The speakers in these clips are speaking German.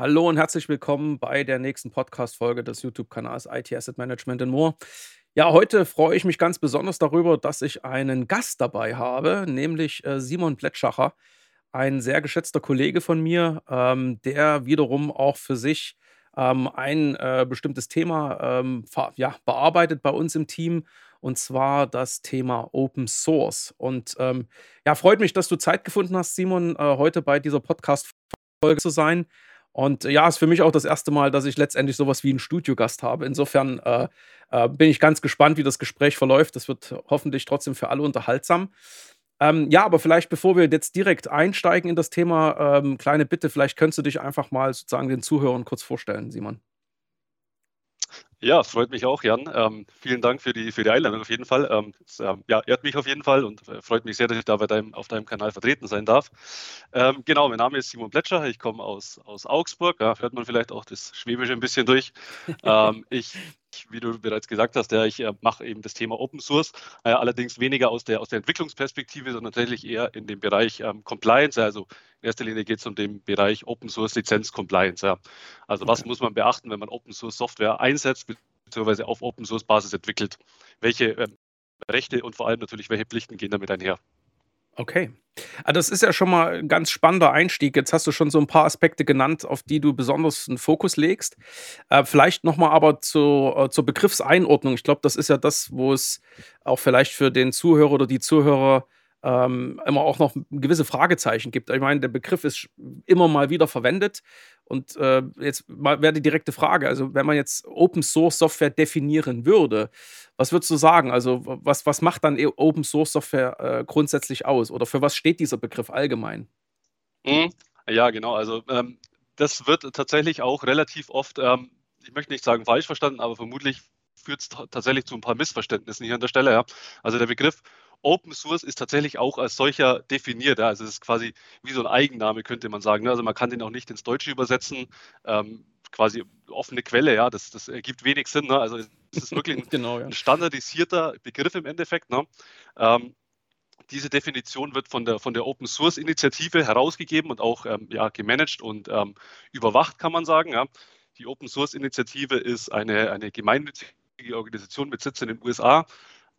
Hallo und herzlich willkommen bei der nächsten Podcast-Folge des YouTube-Kanals IT Asset Management in More. Ja, heute freue ich mich ganz besonders darüber, dass ich einen Gast dabei habe, nämlich äh, Simon Plätschacher, ein sehr geschätzter Kollege von mir, ähm, der wiederum auch für sich ähm, ein äh, bestimmtes Thema ähm, ja, bearbeitet bei uns im Team, und zwar das Thema Open Source. Und ähm, ja, freut mich, dass du Zeit gefunden hast, Simon, äh, heute bei dieser Podcast-Folge zu sein. Und ja, ist für mich auch das erste Mal, dass ich letztendlich sowas wie einen Studiogast habe. Insofern äh, äh, bin ich ganz gespannt, wie das Gespräch verläuft. Das wird hoffentlich trotzdem für alle unterhaltsam. Ähm, ja, aber vielleicht bevor wir jetzt direkt einsteigen in das Thema, ähm, kleine Bitte, vielleicht könntest du dich einfach mal sozusagen den Zuhörern kurz vorstellen, Simon. Ja, freut mich auch, Jan. Ähm, vielen Dank für die, für die Einladung auf jeden Fall. Ähm, es, ähm, ja, ehrt mich auf jeden Fall und äh, freut mich sehr, dass ich da bei deinem, auf deinem Kanal vertreten sein darf. Ähm, genau, mein Name ist Simon Plätscher, ich komme aus, aus Augsburg, ja, hört man vielleicht auch das Schwäbische ein bisschen durch. Ähm, ich wie du bereits gesagt hast, ja, ich äh, mache eben das Thema Open Source, äh, allerdings weniger aus der, aus der Entwicklungsperspektive, sondern tatsächlich eher in dem Bereich ähm, Compliance. Also in erster Linie geht es um den Bereich Open Source Lizenz Compliance. Ja. Also okay. was muss man beachten, wenn man Open Source Software einsetzt, beziehungsweise auf Open Source Basis entwickelt? Welche ähm, Rechte und vor allem natürlich welche Pflichten gehen damit einher? Okay. Ah, das ist ja schon mal ein ganz spannender Einstieg. Jetzt hast du schon so ein paar Aspekte genannt, auf die du besonders einen Fokus legst. Äh, vielleicht noch mal aber zu, äh, zur Begriffseinordnung. Ich glaube, das ist ja das, wo es auch vielleicht für den Zuhörer oder die Zuhörer ähm, immer auch noch gewisse Fragezeichen gibt. Ich meine, der Begriff ist immer mal wieder verwendet. Und äh, jetzt mal wäre die direkte Frage: Also, wenn man jetzt Open Source Software definieren würde, was würdest du sagen? Also, was, was macht dann e-, Open Source Software äh, grundsätzlich aus? Oder für was steht dieser Begriff allgemein? Mhm. Ja, genau. Also, ähm, das wird tatsächlich auch relativ oft, ähm, ich möchte nicht sagen falsch verstanden, aber vermutlich führt es tatsächlich zu ein paar Missverständnissen hier an der Stelle. Ja. Also, der Begriff Open Source ist tatsächlich auch als solcher definiert. Ja. Also es ist quasi wie so ein Eigenname, könnte man sagen. Ne? Also man kann den auch nicht ins Deutsche übersetzen. Ähm, quasi offene Quelle, ja, das, das ergibt wenig Sinn. Ne? Also es ist wirklich ein, genau, ja. ein standardisierter Begriff im Endeffekt. Ne? Ähm, diese Definition wird von der, von der Open Source Initiative herausgegeben und auch ähm, ja, gemanagt und ähm, überwacht, kann man sagen. Ja. Die Open Source Initiative ist eine, eine gemeinnützige Organisation mit Sitz in den USA.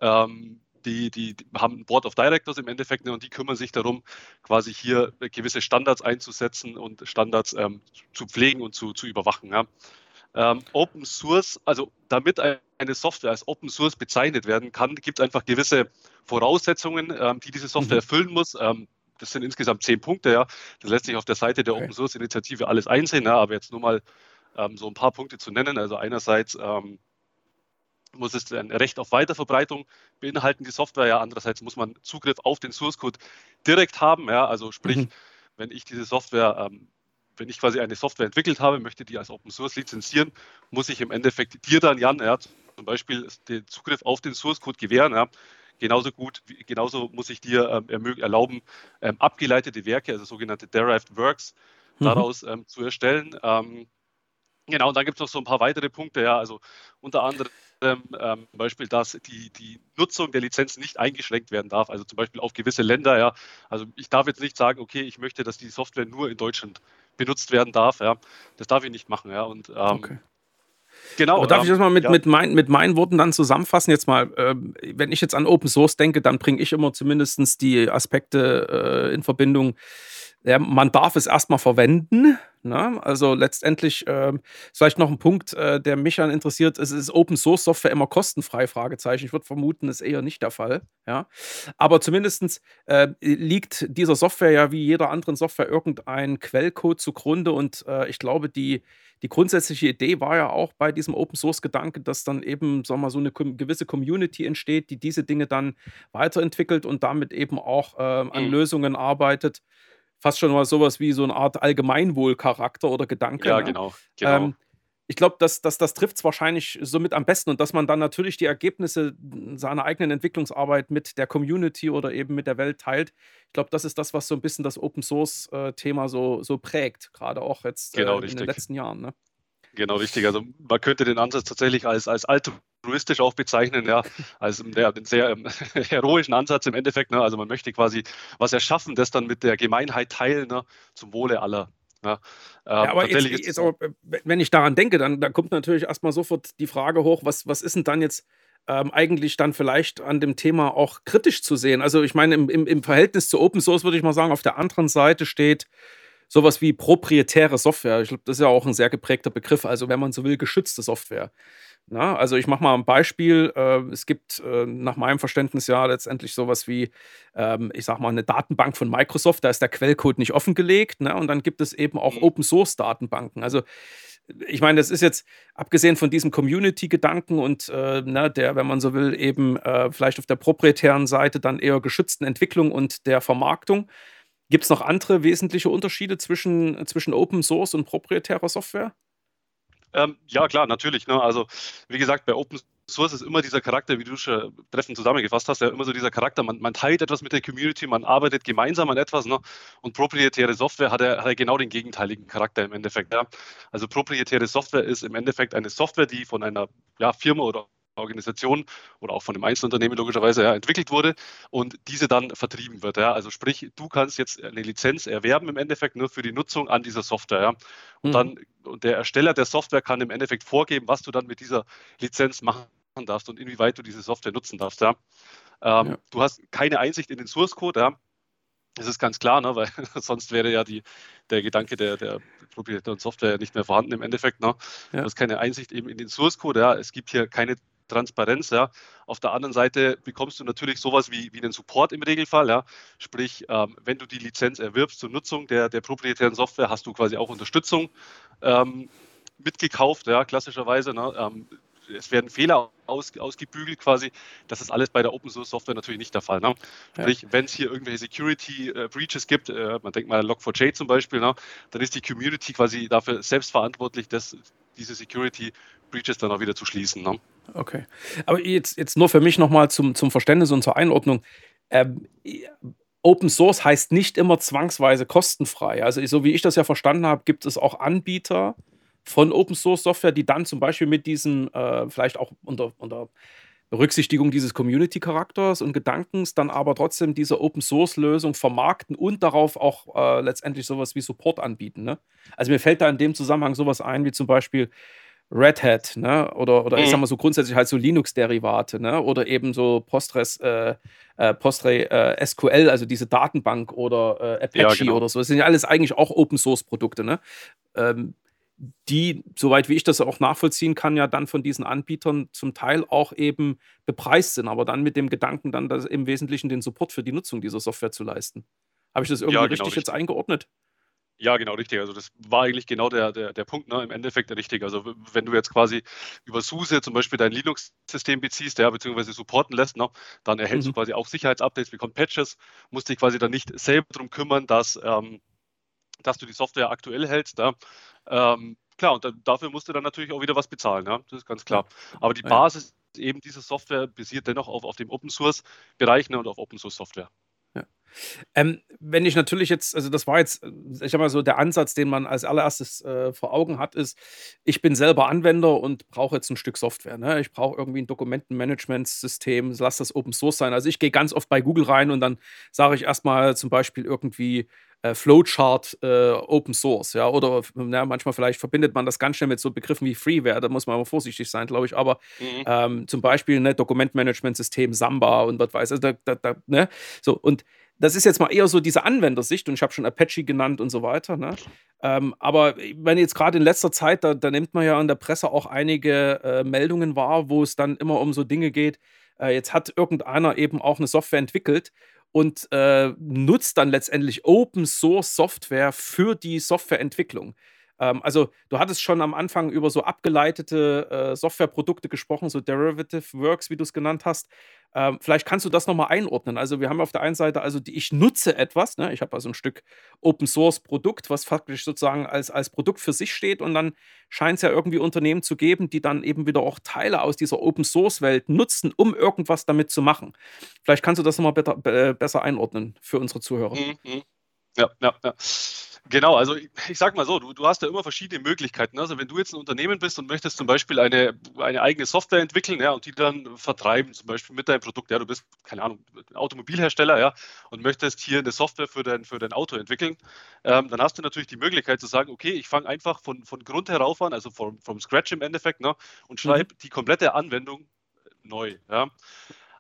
Ähm, die, die, die, haben ein Board of Directors im Endeffekt ne, und die kümmern sich darum, quasi hier gewisse Standards einzusetzen und Standards ähm, zu pflegen und zu, zu überwachen. Ja. Ähm, Open Source, also damit eine Software als Open Source bezeichnet werden kann, gibt es einfach gewisse Voraussetzungen, ähm, die diese Software mhm. erfüllen muss. Ähm, das sind insgesamt zehn Punkte, ja. Das lässt sich auf der Seite der okay. Open Source Initiative alles einsehen, ja, aber jetzt nur mal ähm, so ein paar Punkte zu nennen. Also einerseits ähm, muss es ein Recht auf Weiterverbreitung beinhalten, die Software. Ja, andererseits muss man Zugriff auf den Source Code direkt haben. Ja, also sprich, mhm. wenn ich diese Software, ähm, wenn ich quasi eine Software entwickelt habe, möchte die als Open Source lizenzieren, muss ich im Endeffekt dir dann, Jan, ja, zum Beispiel den Zugriff auf den Source Code gewähren. Ja. Genauso gut, genauso muss ich dir ähm, erlauben, ähm, abgeleitete Werke, also sogenannte Derived Works, mhm. daraus ähm, zu erstellen. Ähm, genau, und dann gibt es noch so ein paar weitere Punkte, ja, also unter anderem ähm, ähm, Beispiel, dass die, die Nutzung der Lizenz nicht eingeschränkt werden darf, also zum Beispiel auf gewisse Länder, ja. Also ich darf jetzt nicht sagen, okay, ich möchte, dass die Software nur in Deutschland benutzt werden darf, ja. Das darf ich nicht machen, ja. Und ähm, okay. Genau. Aber darf ich ähm, das mal mit, ja. mit, mein, mit meinen Worten dann zusammenfassen? Jetzt mal, äh, wenn ich jetzt an Open Source denke, dann bringe ich immer zumindest die Aspekte äh, in Verbindung. Ja, man darf es erstmal verwenden, Ne? Also letztendlich äh, vielleicht noch ein Punkt, äh, der mich dann interessiert. Es ist Open Source Software immer kostenfrei? Fragezeichen. Ich würde vermuten, ist eher nicht der Fall. Ja? Aber zumindest äh, liegt dieser Software ja wie jeder anderen Software irgendein Quellcode zugrunde. Und äh, ich glaube, die, die grundsätzliche Idee war ja auch bei diesem Open Source Gedanke, dass dann eben sagen wir mal, so eine gewisse Community entsteht, die diese Dinge dann weiterentwickelt und damit eben auch äh, an mhm. Lösungen arbeitet fast schon mal sowas wie so eine Art Allgemeinwohlcharakter oder Gedanke. Ja, ne? genau. genau. Ähm, ich glaube, dass, dass das trifft es wahrscheinlich somit am besten und dass man dann natürlich die Ergebnisse seiner eigenen Entwicklungsarbeit mit der Community oder eben mit der Welt teilt. Ich glaube, das ist das, was so ein bisschen das Open Source-Thema äh, so, so prägt, gerade auch jetzt genau, äh, in den letzten Jahren. Ne? Genau, richtig. Also man könnte den Ansatz tatsächlich als, als altruistisch auch bezeichnen, ja, als ja, einen sehr ähm, heroischen Ansatz im Endeffekt. Ne? Also man möchte quasi was erschaffen, das dann mit der Gemeinheit teilen, ne? zum Wohle aller. Ja, ähm, ja aber jetzt, jetzt auch, wenn ich daran denke, dann, dann kommt natürlich erstmal sofort die Frage hoch, was, was ist denn dann jetzt ähm, eigentlich dann vielleicht an dem Thema auch kritisch zu sehen? Also ich meine, im, im, im Verhältnis zu Open Source würde ich mal sagen, auf der anderen Seite steht sowas wie proprietäre Software. Ich glaube, das ist ja auch ein sehr geprägter Begriff. Also wenn man so will, geschützte Software. Na, also ich mache mal ein Beispiel. Äh, es gibt äh, nach meinem Verständnis ja letztendlich sowas wie, ähm, ich sag mal, eine Datenbank von Microsoft. Da ist der Quellcode nicht offengelegt. Ne? Und dann gibt es eben auch mhm. Open Source Datenbanken. Also ich meine, das ist jetzt abgesehen von diesem Community-Gedanken und äh, ne, der, wenn man so will, eben äh, vielleicht auf der proprietären Seite dann eher geschützten Entwicklung und der Vermarktung. Gibt es noch andere wesentliche Unterschiede zwischen, zwischen Open Source und proprietärer Software? Ähm, ja, klar, natürlich. Ne? Also, wie gesagt, bei Open Source ist immer dieser Charakter, wie du schon treffend zusammengefasst hast, ja immer so dieser Charakter, man, man teilt etwas mit der Community, man arbeitet gemeinsam an etwas. Ne? Und proprietäre Software hat ja, hat ja genau den gegenteiligen Charakter im Endeffekt. Ja? Also proprietäre Software ist im Endeffekt eine Software, die von einer ja, Firma oder Organisation oder auch von einem Einzelunternehmen logischerweise ja, entwickelt wurde und diese dann vertrieben wird. Ja. Also sprich, du kannst jetzt eine Lizenz erwerben im Endeffekt nur für die Nutzung an dieser Software. Ja. Und mhm. dann und der Ersteller der Software kann im Endeffekt vorgeben, was du dann mit dieser Lizenz machen darfst und inwieweit du diese Software nutzen darfst. Ja. Ähm. Du hast keine Einsicht in den Source Code. Ja. Das ist ganz klar, ne? weil sonst wäre ja die, der Gedanke der, der proprietären Software nicht mehr vorhanden im Endeffekt. Ne? Ja. Du hast keine Einsicht eben in den Source Code. Ja? Es gibt hier keine Transparenz. Ja. Auf der anderen Seite bekommst du natürlich sowas wie, wie einen Support im Regelfall. Ja. Sprich, ähm, wenn du die Lizenz erwirbst zur Nutzung der, der proprietären Software, hast du quasi auch Unterstützung ähm, mitgekauft, ja, klassischerweise. Ne. Ähm, es werden Fehler aus, ausgebügelt quasi. Das ist alles bei der Open Source Software natürlich nicht der Fall. Ne? Sprich, ja. wenn es hier irgendwelche Security äh, Breaches gibt, äh, man denkt mal an Log4j zum Beispiel, ne? dann ist die Community quasi dafür selbst verantwortlich, dass diese Security Breaches dann auch wieder zu schließen. Ne? Okay. Aber jetzt, jetzt nur für mich nochmal zum, zum Verständnis und zur Einordnung. Ähm, Open Source heißt nicht immer zwangsweise kostenfrei. Also, so wie ich das ja verstanden habe, gibt es auch Anbieter von Open Source Software, die dann zum Beispiel mit diesem, äh, vielleicht auch unter, unter Berücksichtigung dieses Community-Charakters und Gedankens, dann aber trotzdem diese Open Source-Lösung vermarkten und darauf auch äh, letztendlich sowas wie Support anbieten. Ne? Also mir fällt da in dem Zusammenhang sowas ein, wie zum Beispiel Red Hat, ne? Oder, oder mhm. ich sag mal so grundsätzlich halt so Linux-Derivate, ne? Oder eben so Postgres, äh, äh, Postgre äh, SQL, also diese Datenbank oder äh, Apache ja, genau. oder so. Das sind ja alles eigentlich auch Open-Source-Produkte, ne? Ähm, die, soweit wie ich das auch nachvollziehen kann, ja dann von diesen Anbietern zum Teil auch eben bepreist sind, aber dann mit dem Gedanken, dann im Wesentlichen den Support für die Nutzung dieser Software zu leisten. Habe ich das irgendwie ja, genau, richtig, richtig jetzt eingeordnet? Ja, genau, richtig. Also das war eigentlich genau der, der, der Punkt, ne? im Endeffekt richtig. Also wenn du jetzt quasi über SUSE zum Beispiel dein Linux-System beziehst, ja, beziehungsweise supporten lässt, ne? dann erhältst mhm. du quasi auch Sicherheitsupdates, bekommst Patches, musst dich quasi dann nicht selber darum kümmern, dass, ähm, dass du die Software aktuell hältst. Ja? Ähm, klar, und dann, dafür musst du dann natürlich auch wieder was bezahlen, ja? das ist ganz klar. Aber die Basis eben dieser Software basiert dennoch auf, auf dem Open-Source-Bereich ne? und auf Open-Source-Software. Ähm, wenn ich natürlich jetzt, also das war jetzt, ich sag mal so, der Ansatz, den man als allererstes äh, vor Augen hat, ist, ich bin selber Anwender und brauche jetzt ein Stück Software. Ne? Ich brauche irgendwie ein Dokumentenmanagementsystem, lass das Open Source sein. Also ich gehe ganz oft bei Google rein und dann sage ich erstmal zum Beispiel irgendwie äh, Flowchart äh, Open Source, ja, oder na, manchmal vielleicht verbindet man das ganz schnell mit so Begriffen wie Freeware, da muss man aber vorsichtig sein, glaube ich, aber mhm. ähm, zum Beispiel ne, Dokumentmanagementsystem Samba und was weiß ich, da, da, da, ne, so und das ist jetzt mal eher so diese Anwendersicht und ich habe schon Apache genannt und so weiter. Ne? Ähm, aber wenn jetzt gerade in letzter Zeit, da, da, nimmt man ja in der Presse auch einige äh, Meldungen wahr, wo es dann immer um so Dinge geht. Äh, jetzt hat irgendeiner eben auch eine Software entwickelt und äh, nutzt dann letztendlich Open Source Software für die Softwareentwicklung. Ähm, also, du hattest schon am Anfang über so abgeleitete äh, Softwareprodukte gesprochen, so Derivative Works, wie du es genannt hast. Ähm, vielleicht kannst du das nochmal einordnen. Also, wir haben auf der einen Seite, also die, ich nutze etwas, ne? ich habe also ein Stück Open Source Produkt, was faktisch sozusagen als, als Produkt für sich steht und dann scheint es ja irgendwie Unternehmen zu geben, die dann eben wieder auch Teile aus dieser Open Source Welt nutzen, um irgendwas damit zu machen. Vielleicht kannst du das nochmal besser, besser einordnen für unsere Zuhörer. Mhm. Ja, ja, ja Genau, also ich, ich sag mal so, du, du hast ja immer verschiedene Möglichkeiten. Also wenn du jetzt ein Unternehmen bist und möchtest zum Beispiel eine, eine eigene Software entwickeln, ja, und die dann vertreiben, zum Beispiel mit deinem Produkt, ja, du bist, keine Ahnung, Automobilhersteller, ja, und möchtest hier eine Software für dein, für dein Auto entwickeln, ähm, dann hast du natürlich die Möglichkeit zu sagen, okay, ich fange einfach von, von Grund herauf an, also vom, vom Scratch im Endeffekt, ne, und schreibe mhm. die komplette Anwendung neu. Ja.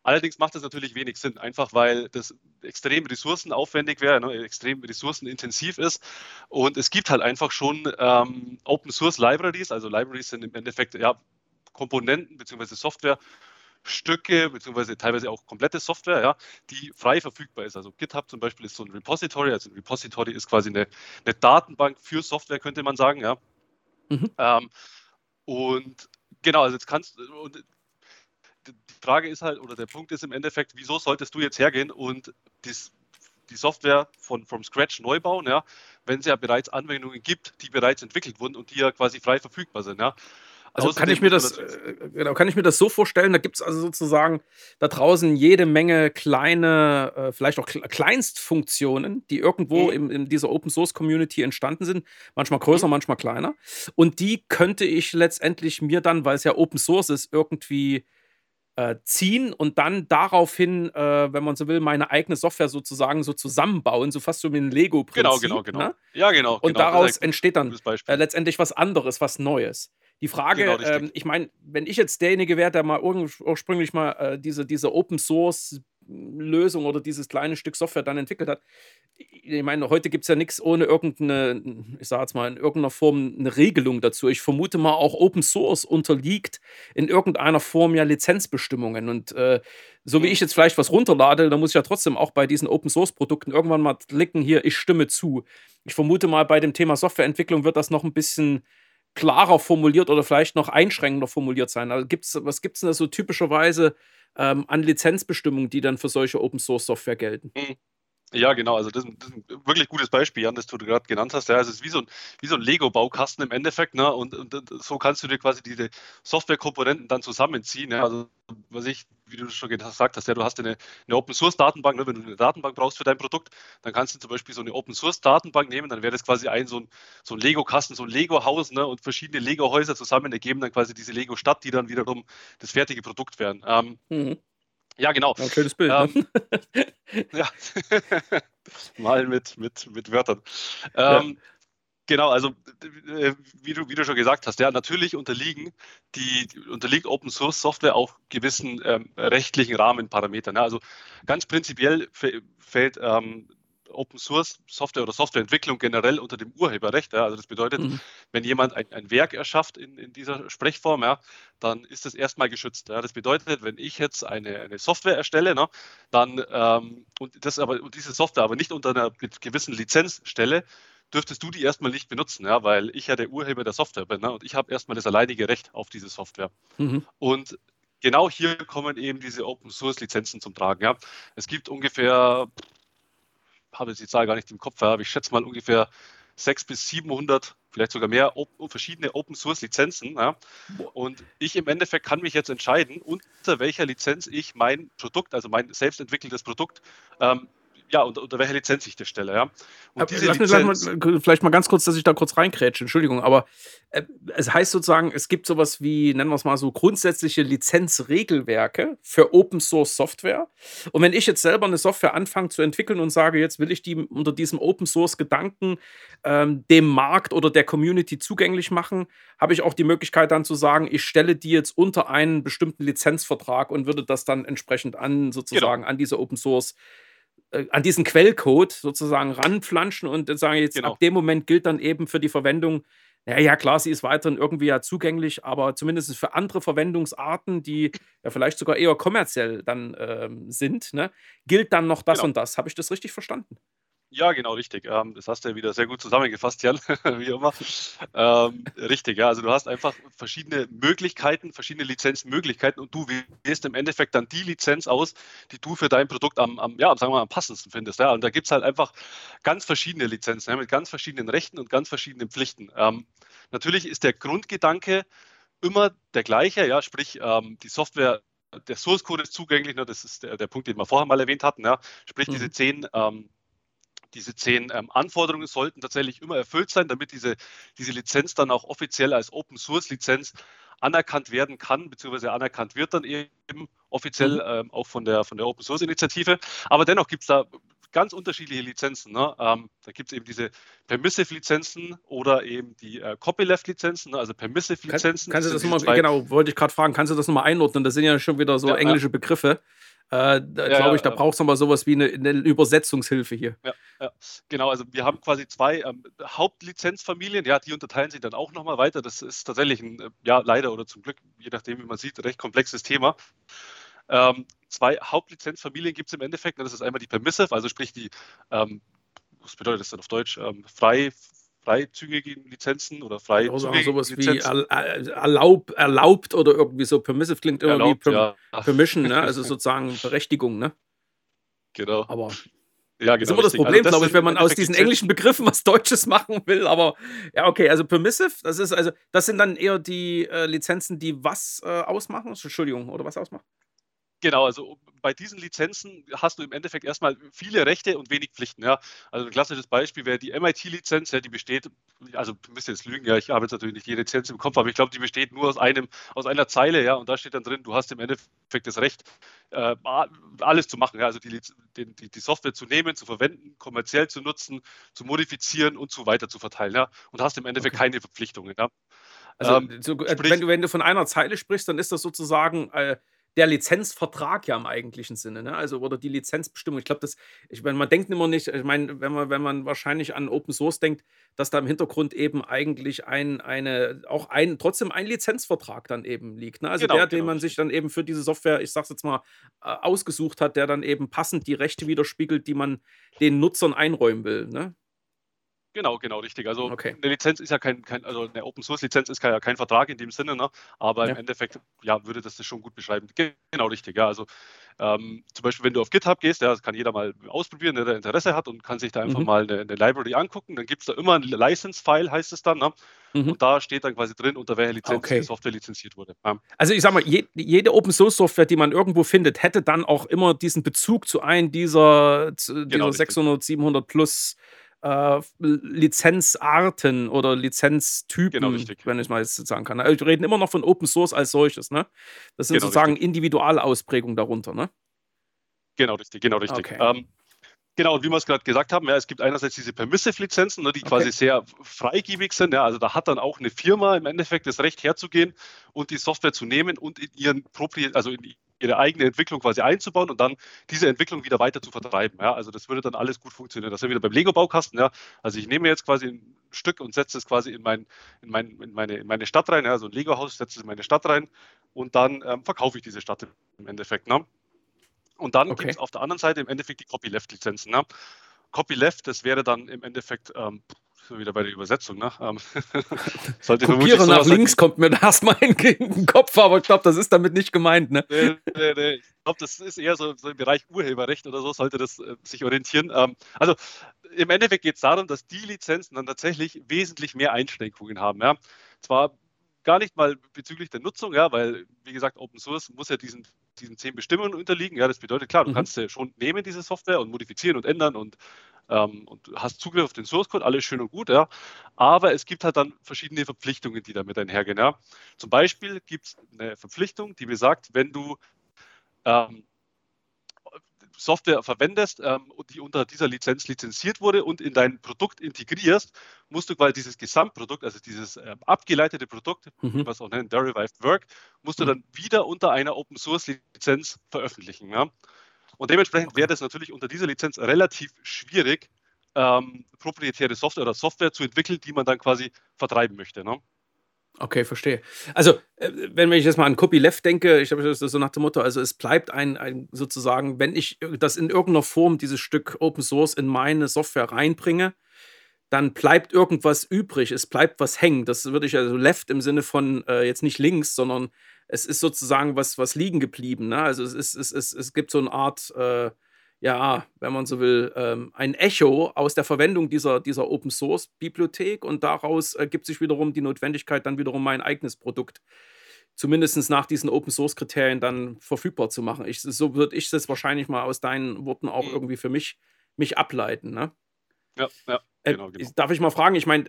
Allerdings macht das natürlich wenig Sinn, einfach weil das extrem ressourcenaufwendig wäre, ne, extrem ressourcenintensiv ist. Und es gibt halt einfach schon ähm, Open Source Libraries, also Libraries sind im Endeffekt ja, Komponenten bzw. Software. Stücke beziehungsweise teilweise auch komplette Software, ja, die frei verfügbar ist. Also GitHub zum Beispiel ist so ein Repository. Also ein Repository ist quasi eine, eine Datenbank für Software, könnte man sagen, ja. Mhm. Ähm, und genau, also jetzt kannst und die Frage ist halt, oder der Punkt ist im Endeffekt, wieso solltest du jetzt hergehen und dies, die Software von from scratch neu bauen, ja, wenn es ja bereits Anwendungen gibt, die bereits entwickelt wurden und die ja quasi frei verfügbar sind, ja. Also kann ich mir das, äh, genau, kann ich mir das so vorstellen, da gibt es also sozusagen da draußen jede Menge kleine, äh, vielleicht auch Kleinstfunktionen, die irgendwo mhm. in, in, dieser Open Source Community entstanden sind, manchmal größer, mhm. manchmal kleiner. Und die könnte ich letztendlich mir dann, weil es ja Open Source ist, irgendwie äh, ziehen und dann daraufhin, äh, wenn man so will, meine eigene Software sozusagen so zusammenbauen, so fast so mit einem Lego-Prinzip. Genau, genau, genau. Ne? Ja, genau. Und genau, daraus entsteht dann äh, letztendlich was anderes, was Neues. Die Frage, genau, ähm, ich meine, wenn ich jetzt derjenige wäre, der mal ursprünglich mal äh, diese, diese Open Source Lösung oder dieses kleine Stück Software dann entwickelt hat. Ich meine, heute gibt es ja nichts ohne irgendeine, ich sage jetzt mal, in irgendeiner Form eine Regelung dazu. Ich vermute mal, auch Open Source unterliegt in irgendeiner Form ja Lizenzbestimmungen. Und äh, so wie ich jetzt vielleicht was runterlade, dann muss ich ja trotzdem auch bei diesen Open Source Produkten irgendwann mal klicken, hier, ich stimme zu. Ich vermute mal, bei dem Thema Softwareentwicklung wird das noch ein bisschen klarer formuliert oder vielleicht noch einschränkender formuliert sein. Also gibt's, was gibt es denn da so typischerweise ähm, an Lizenzbestimmungen, die dann für solche Open Source Software gelten? Ja, genau. Also das, das, ist ein wirklich gutes Beispiel, Jan, das du gerade genannt hast. Ja, also es ist wie so ein, so ein Lego-Baukasten im Endeffekt. Ne? Und, und, so kannst du dir quasi diese Softwarekomponenten dann zusammenziehen. Ja? Also was ich, wie du schon gesagt hast, ja, du hast eine, eine Open-Source-Datenbank. Ne? Wenn du eine Datenbank brauchst für dein Produkt, dann kannst du zum Beispiel so eine Open-Source-Datenbank nehmen. Dann wäre das quasi ein so ein, so ein Lego-Kasten, so ein Lego-Haus ne? und verschiedene Lego-Häuser zusammen ergeben dann quasi diese Lego-Stadt, die dann wiederum das fertige Produkt wären. Ähm, mhm. Ja, genau. Ein schönes Bild. Ähm, ne? ja, mal mit, mit, mit Wörtern. Ähm, ja. Genau, also äh, wie du, wie du schon gesagt hast, ja, natürlich unterliegen die, unterliegt Open Source Software auch gewissen ähm, rechtlichen Rahmenparametern. Ja. Also ganz prinzipiell fällt ähm, Open Source Software oder Softwareentwicklung generell unter dem Urheberrecht. Ja. Also das bedeutet, mhm. wenn jemand ein, ein, Werk erschafft in, in dieser Sprechform, ja, dann ist das erstmal geschützt. Ja. Das bedeutet, wenn ich jetzt eine, eine Software erstelle, ne, dann ähm, und das aber und diese Software aber nicht unter einer gewissen Lizenz stelle, dürftest du die erstmal nicht benutzen, ja, weil ich ja der Urheber der Software bin ne, und ich habe erstmal das alleinige Recht auf diese Software. Mhm. Und genau hier kommen eben diese Open Source Lizenzen zum Tragen. Ja. Es gibt ungefähr habe jetzt die Zahl gar nicht im Kopf, aber ich schätze mal ungefähr 600 bis 700, vielleicht sogar mehr, op verschiedene Open Source Lizenzen. Ja. Und ich im Endeffekt kann mich jetzt entscheiden, unter welcher Lizenz ich mein Produkt, also mein selbst entwickeltes Produkt, ähm, ja, unter, unter welcher Lizenz ich das stelle, ja. Und diese Lass Lizenz, mal, vielleicht mal ganz kurz, dass ich da kurz reinkrätsche, Entschuldigung, aber äh, es heißt sozusagen, es gibt sowas wie, nennen wir es mal so, grundsätzliche Lizenzregelwerke für Open Source Software. Und wenn ich jetzt selber eine Software anfange zu entwickeln und sage, jetzt will ich die unter diesem Open Source Gedanken ähm, dem Markt oder der Community zugänglich machen, habe ich auch die Möglichkeit dann zu sagen, ich stelle die jetzt unter einen bestimmten Lizenzvertrag und würde das dann entsprechend an sozusagen genau. an diese Open Source an diesen Quellcode sozusagen ranflanschen und sagen jetzt genau. ab dem Moment gilt dann eben für die Verwendung, ja, ja, klar, sie ist weiterhin irgendwie ja zugänglich, aber zumindest für andere Verwendungsarten, die ja vielleicht sogar eher kommerziell dann ähm, sind, ne, gilt dann noch das genau. und das. Habe ich das richtig verstanden? Ja, genau, richtig. Ähm, das hast du ja wieder sehr gut zusammengefasst, Jan, wie immer. Ähm, richtig, ja. Also du hast einfach verschiedene Möglichkeiten, verschiedene Lizenzmöglichkeiten und du wählst im Endeffekt dann die Lizenz aus, die du für dein Produkt am, am ja, sagen wir mal, am passendsten findest. Ja. Und da gibt es halt einfach ganz verschiedene Lizenzen ja, mit ganz verschiedenen Rechten und ganz verschiedenen Pflichten. Ähm, natürlich ist der Grundgedanke immer der gleiche, ja, sprich ähm, die Software der Source Code ist zugänglich, ne, das ist der, der Punkt, den wir vorher mal erwähnt hatten, ja, sprich mhm. diese zehn ähm, diese zehn ähm, Anforderungen sollten tatsächlich immer erfüllt sein, damit diese, diese Lizenz dann auch offiziell als Open Source Lizenz anerkannt werden kann, beziehungsweise anerkannt wird dann eben offiziell mhm. ähm, auch von der, von der Open Source Initiative. Aber dennoch gibt es da ganz unterschiedliche Lizenzen. Ne? Ähm, da gibt es eben diese Permissive-Lizenzen oder eben die äh, Copyleft-Lizenzen, ne? also Permissive-Lizenzen. Kann, kannst du das nochmal, genau, wollte ich gerade fragen, kannst du das nochmal einordnen? Das sind ja schon wieder so ja, englische ja. Begriffe. Äh, da ja, glaube ich, da brauchst du mal sowas wie eine, eine, Übersetzungshilfe hier. Ja, ja, genau. Also wir haben quasi zwei ähm, Hauptlizenzfamilien, ja, die unterteilen sich dann auch nochmal weiter. Das ist tatsächlich ein, äh, ja, leider oder zum Glück, je nachdem, wie man sieht, recht komplexes Thema. Ähm, zwei Hauptlizenzfamilien gibt es im Endeffekt. Das ist einmal die Permissive, also sprich die, ähm, was bedeutet das dann auf Deutsch? Ähm, frei, freizügigen Lizenzen oder frei also sowas Lizenzen. wie erlaub, erlaubt oder irgendwie so permissive klingt immer erlaubt, wie per, ja. Permission, ne? also sozusagen Berechtigung, ne? Genau. Aber ja, genau. Das ist immer das Problem, also das glaube ich, wenn man aus diesen englischen Begriffen was Deutsches machen will. Aber ja, okay, also permissive, das ist also, das sind dann eher die äh, Lizenzen, die was äh, ausmachen? Entschuldigung, oder was ausmachen? Genau, also bei diesen Lizenzen hast du im Endeffekt erstmal viele Rechte und wenig Pflichten. Ja. Also ein klassisches Beispiel wäre die MIT-Lizenz, ja, die besteht, also du müsst jetzt lügen, ja, ich habe jetzt natürlich nicht jede Lizenz im Kopf, aber ich glaube, die besteht nur aus einem, aus einer Zeile, ja, und da steht dann drin, du hast im Endeffekt das Recht, äh, alles zu machen, ja, also die, die, die, Software zu nehmen, zu verwenden, kommerziell zu nutzen, zu modifizieren und so weiter zu verteilen, ja, und hast im Endeffekt okay. keine Verpflichtungen, ja. Also, ähm, so, äh, sprich, wenn, du, wenn du von einer Zeile sprichst, dann ist das sozusagen äh, der Lizenzvertrag ja im eigentlichen Sinne, ne? Also oder die Lizenzbestimmung. Ich glaube, das, ich meine, man denkt immer nicht, ich meine, wenn man, wenn man wahrscheinlich an Open Source denkt, dass da im Hintergrund eben eigentlich ein, eine, auch ein, trotzdem ein Lizenzvertrag dann eben liegt. Ne? Also genau, der, den genau. man sich dann eben für diese Software, ich sag's jetzt mal, äh, ausgesucht hat, der dann eben passend die Rechte widerspiegelt, die man den Nutzern einräumen will. Ne? Genau, genau, richtig. Also okay. eine Lizenz ist ja kein, kein also eine Open Source Lizenz ist ja kein Vertrag in dem Sinne, ne? aber ja. im Endeffekt ja, würde das das schon gut beschreiben. Genau richtig, ja. Also ähm, zum Beispiel, wenn du auf GitHub gehst, ja, das kann jeder mal ausprobieren, der Interesse hat und kann sich da einfach mhm. mal eine, eine, Library angucken. Dann gibt es da immer ein License-File, heißt es dann. Ne? Mhm. Und da steht dann quasi drin, unter welcher Lizenz okay. die Software lizenziert wurde. Ja. Also ich sag mal, je, jede Open Source Software, die man irgendwo findet, hätte dann auch immer diesen Bezug zu einem dieser, zu, genau, dieser 600, 700 plus äh, Lizenzarten oder Lizenztypen, genau, wenn ich mal jetzt sagen kann. Also, wir reden immer noch von Open Source als solches, ne? Das sind genau, sozusagen richtig. Individualausprägungen darunter, ne? Genau, richtig, genau, richtig. Okay. Ähm, Genau, und wie wir es gerade gesagt haben, ja, es gibt einerseits diese Permissive-Lizenzen, ne, die okay. quasi sehr freigebig sind. Ja, also da hat dann auch eine Firma im Endeffekt das Recht herzugehen und die Software zu nehmen und in ihren also in ihre eigene Entwicklung quasi einzubauen und dann diese Entwicklung wieder weiter zu vertreiben. Ja, also das würde dann alles gut funktionieren. Das ist ja wieder beim Lego-Baukasten. Ja. Also ich nehme jetzt quasi ein Stück und setze es quasi in, mein, in, mein, in, meine, in meine Stadt rein, ja, also ein Lego-Haus, setze es in meine Stadt rein und dann ähm, verkaufe ich diese Stadt im Endeffekt. Ne? Und dann okay. gibt es auf der anderen Seite im Endeffekt die Copyleft-Lizenzen. Ne? Copyleft, das wäre dann im Endeffekt ähm, wieder bei der Übersetzung, ne? Ähm, sollte Kopiere nach links kommt mir erstmal in den Kopf, aber ich glaube, das ist damit nicht gemeint, ne? Nee, nee, nee. Ich glaube, das ist eher so, so, im Bereich Urheberrecht oder so, sollte das äh, sich orientieren. Ähm, also im Endeffekt geht es darum, dass die Lizenzen dann tatsächlich wesentlich mehr Einschränkungen haben. Ja? Zwar gar nicht mal bezüglich der Nutzung, ja, weil, wie gesagt, Open Source muss ja diesen diesen zehn Bestimmungen unterliegen. Ja, das bedeutet, klar, du mhm. kannst ja schon nehmen, diese Software, und modifizieren und ändern und, ähm, und hast Zugriff auf den Source Code, alles schön und gut, ja. Aber es gibt halt dann verschiedene Verpflichtungen, die damit einhergehen. Ja. Zum Beispiel gibt es eine Verpflichtung, die besagt, wenn du ähm, Software verwendest, ähm, die unter dieser Lizenz lizenziert wurde und in dein Produkt integrierst, musst du quasi dieses Gesamtprodukt, also dieses ähm, abgeleitete Produkt, mhm. was auch nennen, Derived Work, musst du mhm. dann wieder unter einer Open Source Lizenz veröffentlichen. Ja? Und dementsprechend wäre das natürlich unter dieser Lizenz relativ schwierig, ähm, proprietäre Software oder Software zu entwickeln, die man dann quasi vertreiben möchte. Ne? Okay, verstehe. Also, äh, wenn ich jetzt mal an Copyleft denke, ich habe das so nach dem Motto, also es bleibt ein, ein sozusagen, wenn ich das in irgendeiner Form, dieses Stück Open Source in meine Software reinbringe, dann bleibt irgendwas übrig, es bleibt was hängen. Das würde ich also left im Sinne von äh, jetzt nicht links, sondern es ist sozusagen was, was liegen geblieben. Ne? Also es, ist, es, es, es gibt so eine Art äh, ja, wenn man so will, ähm, ein Echo aus der Verwendung dieser, dieser Open Source Bibliothek und daraus ergibt sich wiederum die Notwendigkeit, dann wiederum mein eigenes Produkt zumindest nach diesen Open Source Kriterien dann verfügbar zu machen. Ich, so würde ich das wahrscheinlich mal aus deinen Worten auch mhm. irgendwie für mich, mich ableiten. Ne? Ja, ja. Äh, genau, genau. Darf ich mal fragen? Ich meine,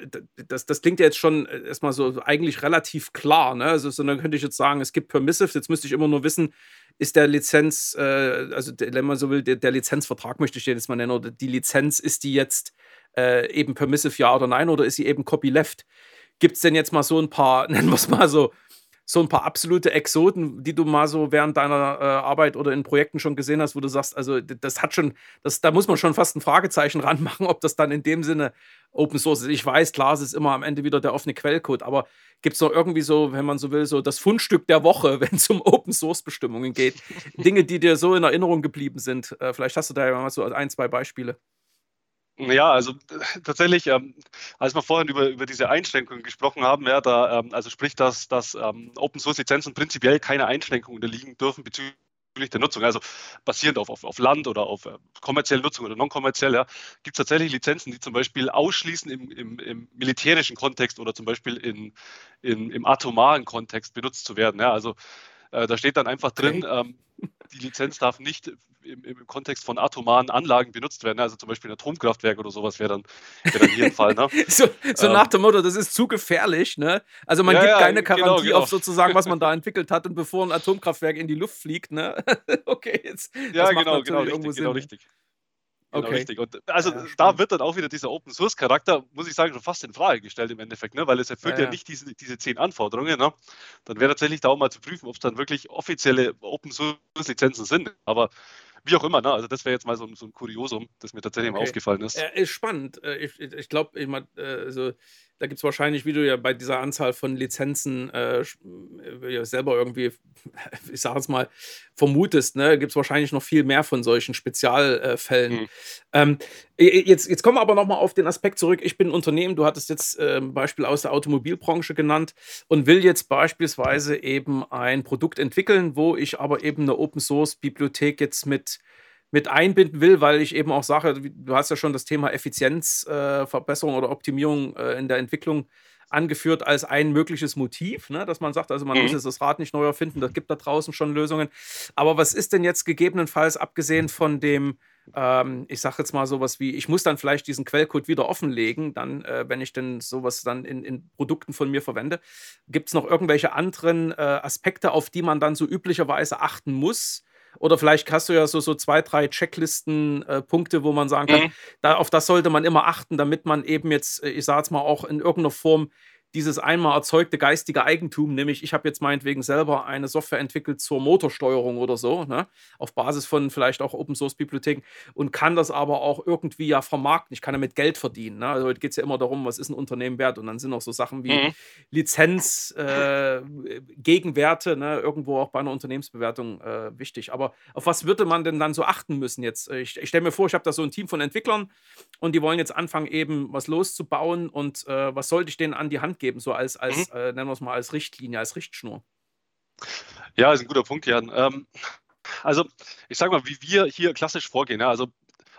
das, das klingt ja jetzt schon äh, erstmal so eigentlich relativ klar. Ne? Also, so, dann könnte ich jetzt sagen, es gibt Permissive. Jetzt müsste ich immer nur wissen, ist der Lizenz, äh, also wenn man so will, der, der, Lizenzvertrag möchte ich den jetzt mal nennen, oder die Lizenz, ist die jetzt äh, eben Permissive ja oder nein, oder ist sie eben Copyleft? Gibt es denn jetzt mal so ein paar, nennen wir es mal so, so ein paar absolute Exoten, die du mal so während deiner äh, Arbeit oder in Projekten schon gesehen hast, wo du sagst, also das hat schon, das, da muss man schon fast ein Fragezeichen ranmachen, ob das dann in dem Sinne Open Source ist. Ich weiß, klar, es ist immer am Ende wieder der offene Quellcode, aber gibt es noch irgendwie so, wenn man so will, so das Fundstück der Woche, wenn es um Open Source Bestimmungen geht? Dinge, die dir so in Erinnerung geblieben sind. Äh, vielleicht hast du da ja mal so ein, zwei Beispiele. Ja, also tatsächlich, ähm, als wir vorhin über, über diese Einschränkungen gesprochen haben, ja, da, ähm, also sprich, dass, dass ähm, Open Source Lizenzen prinzipiell keine Einschränkungen unterliegen dürfen bezüglich der Nutzung, also basierend auf, auf, auf Land oder auf äh, kommerzielle Nutzung oder non-kommerziell, ja, gibt es tatsächlich Lizenzen, die zum Beispiel ausschließend im, im, im militärischen Kontext oder zum Beispiel in, in, im atomaren Kontext benutzt zu werden. Ja. Also äh, da steht dann einfach drin, okay. ähm, die Lizenz darf nicht im, im, Kontext von atomaren Anlagen benutzt werden. Also zum Beispiel ein Atomkraftwerk oder sowas wäre dann, wär dann hier ein Fall. Ne? so, so ähm, nach dem Motto, das ist zu gefährlich. Ne? Also man ja, gibt keine genau, Garantie genau, genau. auf sozusagen, was man da entwickelt hat und bevor ein Atomkraftwerk in die Luft fliegt. Ne? okay, jetzt. Ja, genau, genau, richtig, genau richtig. Genau, okay. richtig. Und also ja, da wird dann auch wieder dieser Open Source Charakter, muss ich sagen, schon fast in Frage gestellt im Endeffekt, ne? weil es erfüllt ja, ja. ja nicht diese, diese zehn Anforderungen. Ne? Dann wäre tatsächlich da auch mal zu prüfen, ob es dann wirklich offizielle Open Source Lizenzen sind. Aber wie auch immer, ne? Also das wäre jetzt mal so, so, ein Kuriosum, das mir tatsächlich okay. mal aufgefallen ist. Ja, ist spannend. Äh, ich, ich glaube, ich mein, also, da gibt es wahrscheinlich, wie du ja bei dieser Anzahl von Lizenzen äh, äh selber irgendwie, ich sage es mal, vermutest, ne, gibt es wahrscheinlich noch viel mehr von solchen Spezialfällen. Mhm. Ähm, jetzt, jetzt kommen wir aber nochmal auf den Aspekt zurück. Ich bin ein Unternehmen, du hattest jetzt äh, ein Beispiel aus der Automobilbranche genannt und will jetzt beispielsweise eben ein Produkt entwickeln, wo ich aber eben eine Open-Source-Bibliothek jetzt mit mit einbinden will, weil ich eben auch sage, du hast ja schon das Thema Effizienzverbesserung äh, oder Optimierung äh, in der Entwicklung angeführt als ein mögliches Motiv, ne? dass man sagt, also man mhm. muss jetzt das Rad nicht neu erfinden, da gibt da draußen schon Lösungen. Aber was ist denn jetzt gegebenenfalls, abgesehen von dem, ähm, ich sage jetzt mal sowas wie, ich muss dann vielleicht diesen Quellcode wieder offenlegen, dann, äh, wenn ich denn sowas dann in, in Produkten von mir verwende, gibt es noch irgendwelche anderen äh, Aspekte, auf die man dann so üblicherweise achten muss? Oder vielleicht hast du ja so, so zwei, drei Checklisten-Punkte, äh, wo man sagen kann, mhm. da, auf das sollte man immer achten, damit man eben jetzt, äh, ich sage es mal, auch in irgendeiner Form dieses einmal erzeugte geistige Eigentum, nämlich ich habe jetzt meinetwegen selber eine Software entwickelt zur Motorsteuerung oder so, ne, auf Basis von vielleicht auch Open Source Bibliotheken und kann das aber auch irgendwie ja vermarkten. Ich kann damit Geld verdienen. Ne? Also heute geht es ja immer darum, was ist ein Unternehmen wert und dann sind auch so Sachen wie mhm. Lizenz, äh, Gegenwerte, ne, irgendwo auch bei einer Unternehmensbewertung äh, wichtig. Aber auf was würde man denn dann so achten müssen jetzt? Ich, ich stelle mir vor, ich habe da so ein Team von Entwicklern und die wollen jetzt anfangen, eben was loszubauen und äh, was sollte ich denen an die Hand geben, so als, als mhm. äh, nennen wir es mal, als Richtlinie, als Richtschnur. Ja, ist ein guter Punkt, Jan. Ähm, also, ich sage mal, wie wir hier klassisch vorgehen. Ja, also,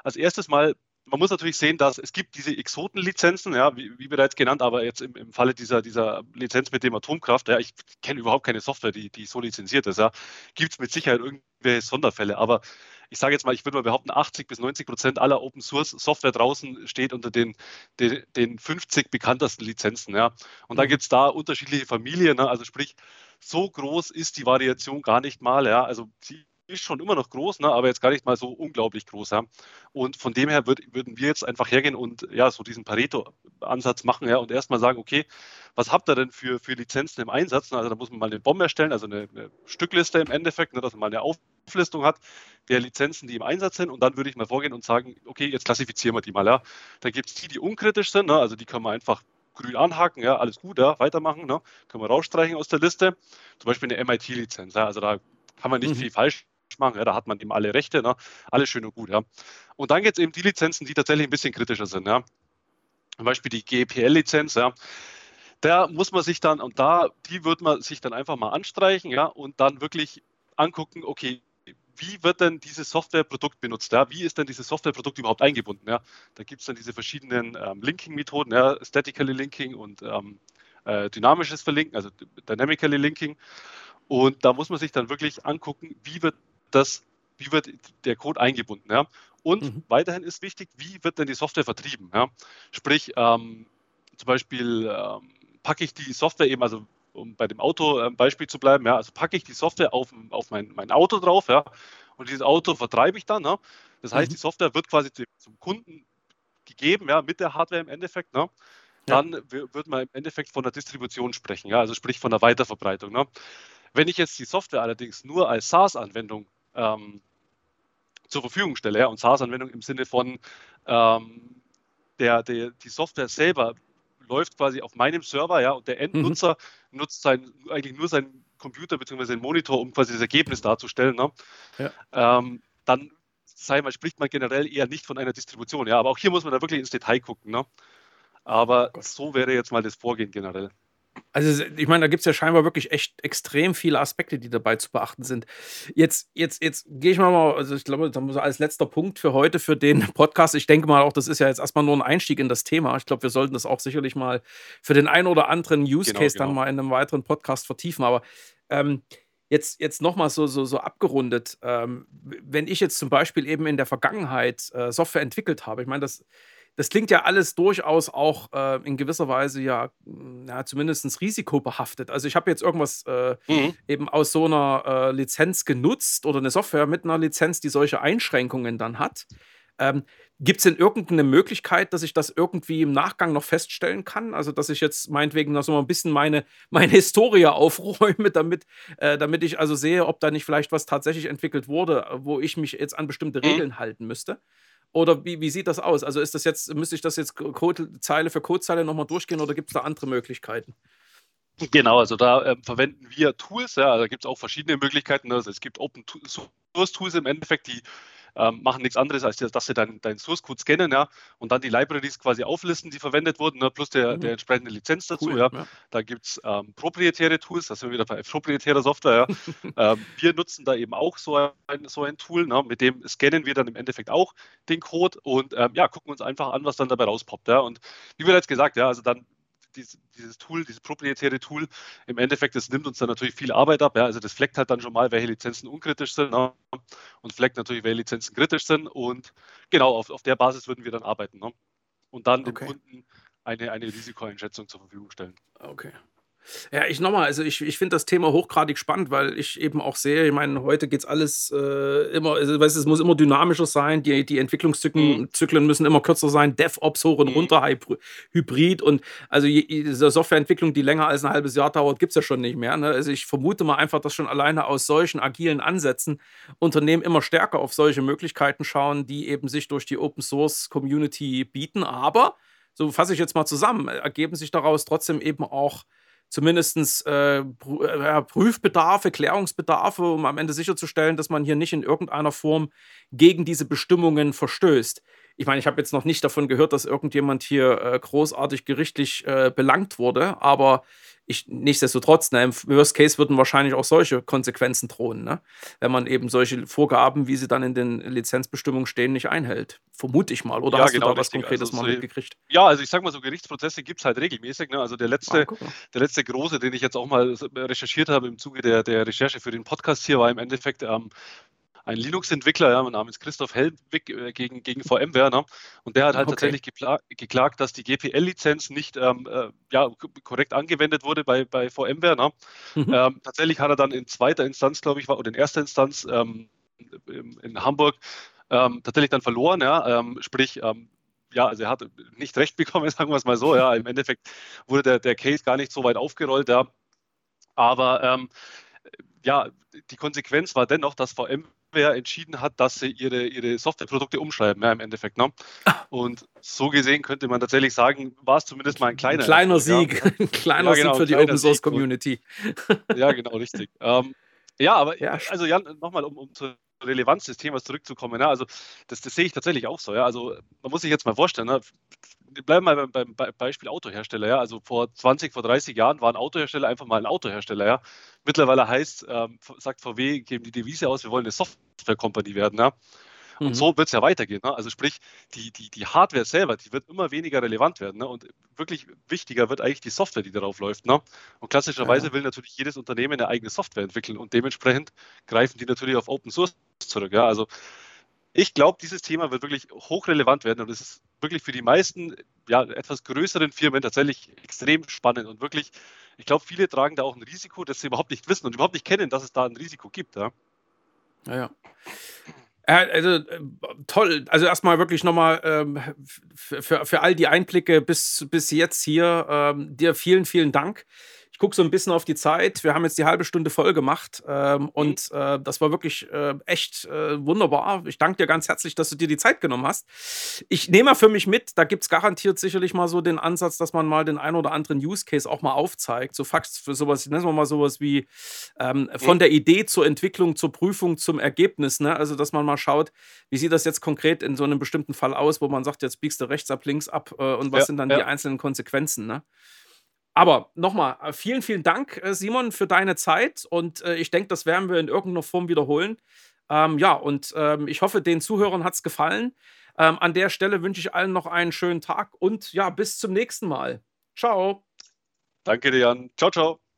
als erstes mal, man muss natürlich sehen, dass es gibt diese Exotenlizenzen, ja, wie, wie bereits genannt, aber jetzt im, im Falle dieser, dieser Lizenz mit dem Atomkraft, ja, ich kenne überhaupt keine Software, die, die so lizenziert ist. Ja, gibt es mit Sicherheit irgendwelche Sonderfälle, aber ich sage jetzt mal, ich würde mal behaupten, 80 bis 90 Prozent aller Open Source Software draußen steht unter den, den, den 50 bekanntesten Lizenzen. Ja. Und da mhm. gibt es da unterschiedliche Familien. Ne? Also sprich, so groß ist die Variation gar nicht mal. Ja. Also sie ist schon immer noch groß, ne, aber jetzt gar nicht mal so unglaublich groß. Ja. Und von dem her würd, würden wir jetzt einfach hergehen und ja, so diesen Pareto-Ansatz machen ja, und erstmal sagen, okay, was habt ihr denn für, für Lizenzen im Einsatz? Also da muss man mal eine Bombe erstellen, also eine, eine Stückliste im Endeffekt, ne, dass man mal eine Auflistung hat der Lizenzen, die im Einsatz sind. Und dann würde ich mal vorgehen und sagen, okay, jetzt klassifizieren wir die mal. Ja. Da gibt es die, die unkritisch sind, ne, also die können wir einfach grün anhaken, ja, alles gut, ja, weitermachen, ne, können wir rausstreichen aus der Liste. Zum Beispiel eine MIT-Lizenz, ja, also da kann man nicht mhm. viel falsch machen. Ja, da hat man eben alle Rechte, ne? alles schön und gut. Ja. Und dann gibt es eben die Lizenzen, die tatsächlich ein bisschen kritischer sind. Ja. Zum Beispiel die GPL-Lizenz. Ja. Da muss man sich dann, und da, die wird man sich dann einfach mal anstreichen, ja, und dann wirklich angucken, okay, wie wird denn dieses Softwareprodukt benutzt? Ja? Wie ist denn dieses Softwareprodukt überhaupt eingebunden? Ja? Da gibt es dann diese verschiedenen ähm, Linking-Methoden, ja? Statically Linking und ähm, äh, dynamisches Verlinken, also Dynamically Linking. Und da muss man sich dann wirklich angucken, wie wird das wie wird der Code eingebunden. Ja? Und mhm. weiterhin ist wichtig, wie wird denn die Software vertrieben? Ja? Sprich, ähm, zum Beispiel ähm, packe ich die Software eben, also um bei dem Auto-Beispiel zu bleiben, ja, also packe ich die Software auf, auf mein, mein Auto drauf, ja, und dieses Auto vertreibe ich dann. Ne? Das heißt, mhm. die Software wird quasi zum Kunden gegeben, ja, mit der Hardware im Endeffekt. Ne? Dann ja. wird man im Endeffekt von der Distribution sprechen, ja, also sprich von der Weiterverbreitung. Ne? Wenn ich jetzt die Software allerdings nur als SaaS-Anwendung ähm, zur Verfügung stelle, ja, und SaaS-Anwendung im Sinne von ähm, der, der, die Software selber läuft quasi auf meinem Server, ja, und der. Endnutzer mhm. nutzt sein, eigentlich nur seinen Computer bzw. den Monitor, um quasi das Ergebnis darzustellen. Ne? Ja. Ähm, dann sei mal, spricht man generell eher nicht von einer Distribution. Ja, aber auch hier muss man da wirklich ins Detail gucken. Ne? Aber oh so wäre jetzt mal das Vorgehen generell. Also, ich meine, da gibt es ja scheinbar wirklich echt extrem viele Aspekte, die dabei zu beachten sind. Jetzt, jetzt, jetzt gehe ich mal, also ich glaube, das als letzter Punkt für heute, für den Podcast. Ich denke mal auch, das ist ja jetzt erstmal nur ein Einstieg in das Thema. Ich glaube, wir sollten das auch sicherlich mal für den einen oder anderen Use genau, Case genau, genau. dann mal in einem weiteren Podcast vertiefen. Aber ähm, jetzt, jetzt nochmal so, so, so abgerundet. Ähm, wenn ich jetzt zum Beispiel eben in der Vergangenheit äh, Software entwickelt habe, ich meine, das das klingt ja alles durchaus auch äh, in gewisser Weise ja, hm, ja zumindest risikobehaftet. Also ich habe jetzt irgendwas äh, mhm. eben aus so einer äh, Lizenz genutzt oder eine Software mit einer Lizenz, die solche Einschränkungen dann hat. Ähm, Gibt es denn irgendeine Möglichkeit, dass ich das irgendwie im Nachgang noch feststellen kann? Also, dass ich jetzt meinetwegen noch so ein bisschen meine, meine Historie aufräume, damit, äh, damit ich also sehe, ob da nicht vielleicht was tatsächlich entwickelt wurde, wo ich mich jetzt an bestimmte mhm. Regeln halten müsste? Oder wie, wie sieht das aus? Also ist das jetzt, müsste ich das jetzt Code, Zeile für Codezeile nochmal durchgehen oder gibt es da andere Möglichkeiten? Genau, also da äh, verwenden wir Tools, ja, da gibt es auch verschiedene Möglichkeiten. Also es gibt Open Source Tools im Endeffekt, die ähm, machen nichts anderes, als dass sie deinen dein Source Code scannen ja, und dann die Libraries quasi auflisten, die verwendet wurden, ne, plus der, mhm. der entsprechende Lizenz dazu. Cool, ja. ja. Da gibt es ähm, proprietäre Tools, da sind wir wieder bei proprietärer Software. Ja. ähm, wir nutzen da eben auch so ein, so ein Tool, ne, mit dem scannen wir dann im Endeffekt auch den Code und ähm, ja, gucken uns einfach an, was dann dabei rauspoppt. Ja. Und wie bereits gesagt, ja, also dann dieses, dieses Tool, dieses proprietäre Tool, im Endeffekt, das nimmt uns dann natürlich viel Arbeit ab. Ja? Also das fleckt halt dann schon mal, welche Lizenzen unkritisch sind ne? und fleckt natürlich, welche Lizenzen kritisch sind. Und genau, auf, auf der Basis würden wir dann arbeiten. Ne? Und dann okay. dem Kunden eine, eine Risikoeinschätzung zur Verfügung stellen. Okay. Ja, ich nochmal, also ich, ich finde das Thema hochgradig spannend, weil ich eben auch sehe, ich meine, heute geht es alles äh, immer, also, weißt, es muss immer dynamischer sein, die, die Entwicklungszyklen mhm. müssen immer kürzer sein, DevOps hoch und mhm. runter, Hybrid und also je, diese Softwareentwicklung, die länger als ein halbes Jahr dauert, gibt es ja schon nicht mehr. Ne? Also ich vermute mal einfach, dass schon alleine aus solchen agilen Ansätzen Unternehmen immer stärker auf solche Möglichkeiten schauen, die eben sich durch die Open Source Community bieten. Aber, so fasse ich jetzt mal zusammen, ergeben sich daraus trotzdem eben auch zumindest äh, Prüfbedarfe, Klärungsbedarfe, um am Ende sicherzustellen, dass man hier nicht in irgendeiner Form gegen diese Bestimmungen verstößt. Ich meine, ich habe jetzt noch nicht davon gehört, dass irgendjemand hier äh, großartig gerichtlich äh, belangt wurde, aber ich, nichtsdestotrotz, ne, im Worst Case würden wahrscheinlich auch solche Konsequenzen drohen, ne? wenn man eben solche Vorgaben, wie sie dann in den Lizenzbestimmungen stehen, nicht einhält. Vermute ich mal. Oder ja, hast genau, du da was Konkretes also, mal mitgekriegt? Ja, also ich sag mal so, Gerichtsprozesse gibt es halt regelmäßig. Ne? Also der letzte, ah, der letzte große, den ich jetzt auch mal recherchiert habe im Zuge der, der Recherche für den Podcast hier, war im Endeffekt ähm, ein Linux-Entwickler ja, namens Christoph Helwig äh, gegen, gegen VMware. Ne? Und der hat halt okay. tatsächlich geklagt, geklagt, dass die GPL-Lizenz nicht ähm, äh, ja, korrekt angewendet wurde bei, bei VMware. Ne? Mhm. Ähm, tatsächlich hat er dann in zweiter Instanz, glaube ich, war, oder in erster Instanz ähm, in Hamburg ähm, tatsächlich dann verloren. Ja? Ähm, sprich, ähm, ja, also er hat nicht recht bekommen, sagen wir es mal so. Ja, im Endeffekt wurde der, der Case gar nicht so weit aufgerollt. Ja. Aber ja, die Konsequenz war dennoch, dass VM Software entschieden hat, dass sie ihre, ihre Softwareprodukte umschreiben, ja, im Endeffekt. Ne? Ah. Und so gesehen könnte man tatsächlich sagen, war es zumindest mal ein kleiner, ein kleiner Sieg. Ja. ein kleiner ja, genau, Sieg für die Open Source Community. ja, genau, richtig. Ähm, ja, aber ja. also Jan, nochmal, um, um zur Relevanz des Themas zurückzukommen. Ja, also das, das sehe ich tatsächlich auch so. Ja. Also man muss sich jetzt mal vorstellen, ne, bleiben wir beim, beim, Beispiel Autohersteller. Ja. Also vor 20, vor 30 Jahren waren Autohersteller einfach mal ein Autohersteller. Ja. Mittlerweile heißt, ähm, sagt VW, geben die Devise aus, wir wollen eine Software-Company werden. Ja. Und Mhm. so wird es ja weitergehen. Ne? Also sprich, die, die, die Hardware selber, die wird immer weniger relevant werden. Ne? Und wirklich wichtiger wird eigentlich die Software, die darauf läuft. Ne? Und klassischerweise Ja. will natürlich jedes Unternehmen eine eigene Software entwickeln und dementsprechend greifen die natürlich auf Open Source zurück. Ja? Also ich glaube, dieses Thema wird wirklich hochrelevant werden und es ist wirklich für die meisten ja, etwas größeren Firmen tatsächlich extrem spannend und wirklich, ich glaube, viele tragen da auch ein Risiko, das sie überhaupt nicht wissen und überhaupt nicht kennen, dass es da ein Risiko gibt. Ja? Ja, ja. Also äh, toll. Also erstmal wirklich nochmal ähm, für, für, für all die Einblicke bis, bis jetzt hier. Ähm, dir vielen, vielen Dank. Gucke so ein bisschen auf die Zeit. Wir haben jetzt die halbe Stunde voll gemacht ähm, und äh, das war wirklich äh, echt äh, wunderbar. Ich danke dir ganz herzlich, dass du dir die Zeit genommen hast. Ich nehme mal für mich mit, da gibt es garantiert sicherlich mal so den Ansatz, dass man mal den einen oder anderen Use Case auch mal aufzeigt. So Fax für sowas, nennen wir mal sowas wie ähm, von der Idee zur Entwicklung, zur Prüfung, zum Ergebnis. Ne? Also, dass man mal schaut, wie sieht das jetzt konkret in so einem bestimmten Fall aus, wo man sagt, jetzt biegst du rechts ab, links ab äh, und was Ja, sind dann ja. die einzelnen Konsequenzen. Ne? Aber nochmal, äh, vielen, vielen Dank, äh, Simon, für deine Zeit und äh, ich denke, das werden wir in irgendeiner Form wiederholen. Ähm, ja, und ähm, ich hoffe, den Zuhörern hat es gefallen. Ähm, an der Stelle wünsche ich allen noch einen schönen Tag und ja, bis zum nächsten Mal. Ciao. Danke dir, Jan. Ciao, ciao.